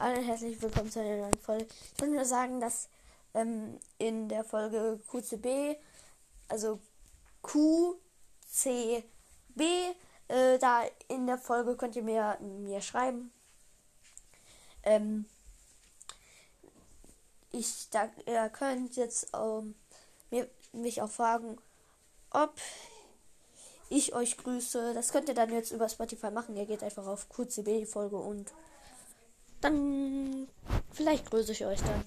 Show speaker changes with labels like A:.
A: Alle herzlich willkommen zu einer neuen Folge. Ich wollte nur sagen, dass ähm, in der Folge QCB, also QCB, äh, da in der Folge könnt ihr mir, mir schreiben. Ähm, ich da, ihr könnt jetzt ähm, mir, mich auch fragen, ob ich euch grüße. Das könnt ihr dann jetzt über Spotify machen. Ihr geht einfach auf QCB die Folge und dann vielleicht grüße ich euch dann.